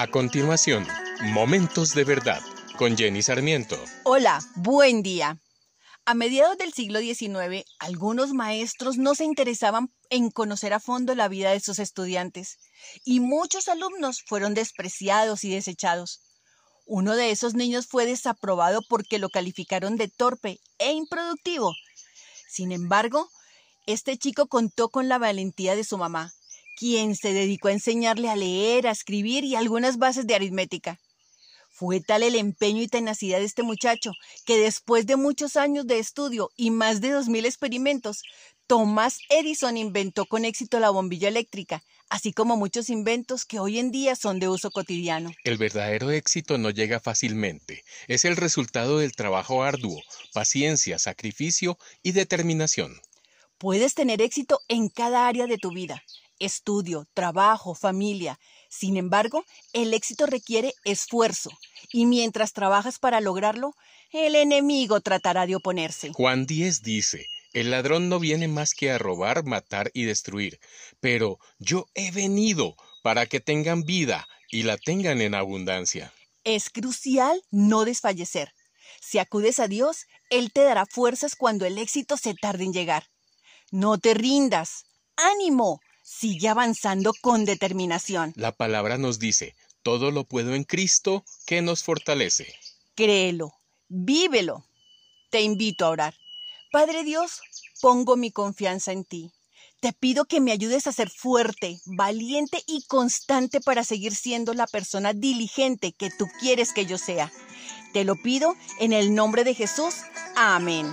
A continuación, Momentos de Verdad con Jenny Sarmiento. Hola, buen día. A mediados del siglo XIX, algunos maestros no se interesaban en conocer a fondo la vida de sus estudiantes y muchos alumnos fueron despreciados y desechados. Uno de esos niños fue desaprobado porque lo calificaron de torpe e improductivo. Sin embargo, este chico contó con la valentía de su mamá, quien se dedicó a enseñarle a leer, a escribir y algunas bases de aritmética. Fue tal el empeño y tenacidad de este muchacho que después de muchos años de estudio y más de dos mil experimentos, Thomas Edison inventó con éxito la bombilla eléctrica, así como muchos inventos que hoy en día son de uso cotidiano. El verdadero éxito no llega fácilmente, es el resultado del trabajo arduo, paciencia, sacrificio y determinación. Puedes tener éxito en cada área de tu vida, estudio, trabajo, familia. Sin embargo, el éxito requiere esfuerzo y mientras trabajas para lograrlo, el enemigo tratará de oponerse. Juan 10 dice, el ladrón no viene más que a robar, matar y destruir, pero yo he venido para que tengan vida y la tengan en abundancia. Es crucial no desfallecer. Si acudes a Dios, Él te dará fuerzas cuando el éxito se tarde en llegar. No te rindas. ¡Ánimo! Sigue avanzando con determinación. La palabra nos dice, todo lo puedo en Cristo que nos fortalece. Créelo, vívelo. Te invito a orar. Padre Dios, pongo mi confianza en ti. Te pido que me ayudes a ser fuerte, valiente y constante para seguir siendo la persona diligente que tú quieres que yo sea. Te lo pido en el nombre de Jesús. Amén.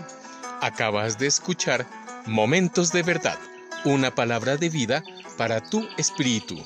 Acabas de escuchar Momentos de Verdad una palabra de vida para tu espíritu.